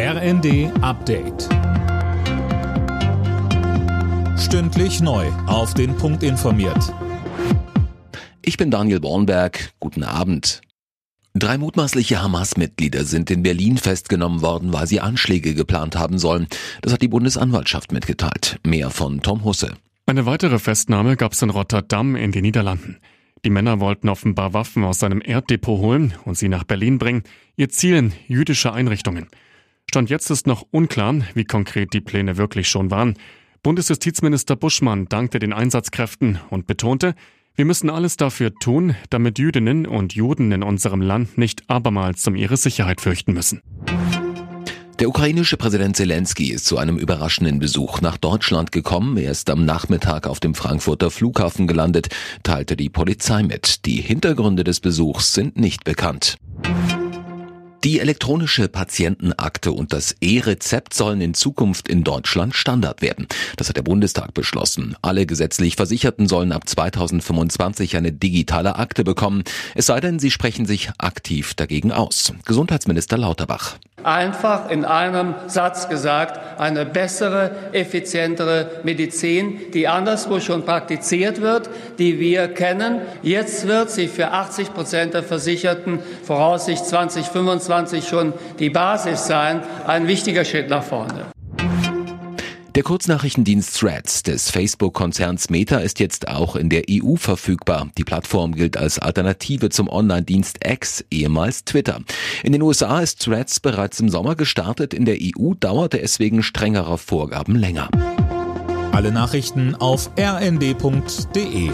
RND Update. Stündlich neu. Auf den Punkt informiert. Ich bin Daniel Bornberg. Guten Abend. Drei mutmaßliche Hamas-Mitglieder sind in Berlin festgenommen worden, weil sie Anschläge geplant haben sollen. Das hat die Bundesanwaltschaft mitgeteilt. Mehr von Tom Husse. Eine weitere Festnahme gab es in Rotterdam in den Niederlanden. Die Männer wollten offenbar Waffen aus seinem Erddepot holen und sie nach Berlin bringen. Ihr Ziel jüdische Einrichtungen. Stand jetzt ist noch unklar, wie konkret die Pläne wirklich schon waren. Bundesjustizminister Buschmann dankte den Einsatzkräften und betonte, wir müssen alles dafür tun, damit Jüdinnen und Juden in unserem Land nicht abermals um ihre Sicherheit fürchten müssen. Der ukrainische Präsident Zelensky ist zu einem überraschenden Besuch nach Deutschland gekommen. Er ist am Nachmittag auf dem Frankfurter Flughafen gelandet, teilte die Polizei mit. Die Hintergründe des Besuchs sind nicht bekannt. Die elektronische Patientenakte und das E-Rezept sollen in Zukunft in Deutschland Standard werden. Das hat der Bundestag beschlossen. Alle gesetzlich Versicherten sollen ab 2025 eine digitale Akte bekommen. Es sei denn, sie sprechen sich aktiv dagegen aus. Gesundheitsminister Lauterbach. Einfach in einem Satz gesagt, eine bessere, effizientere Medizin, die anderswo schon praktiziert wird, die wir kennen. Jetzt wird sie für 80 Prozent der Versicherten voraussichtlich 2025 schon die Basis sein. Ein wichtiger Schritt nach vorne. Der Kurznachrichtendienst Threads des Facebook-Konzerns Meta ist jetzt auch in der EU verfügbar. Die Plattform gilt als Alternative zum Online-Dienst X, ehemals Twitter. In den USA ist Threads bereits im Sommer gestartet, in der EU dauerte es wegen strengerer Vorgaben länger. Alle Nachrichten auf rnd.de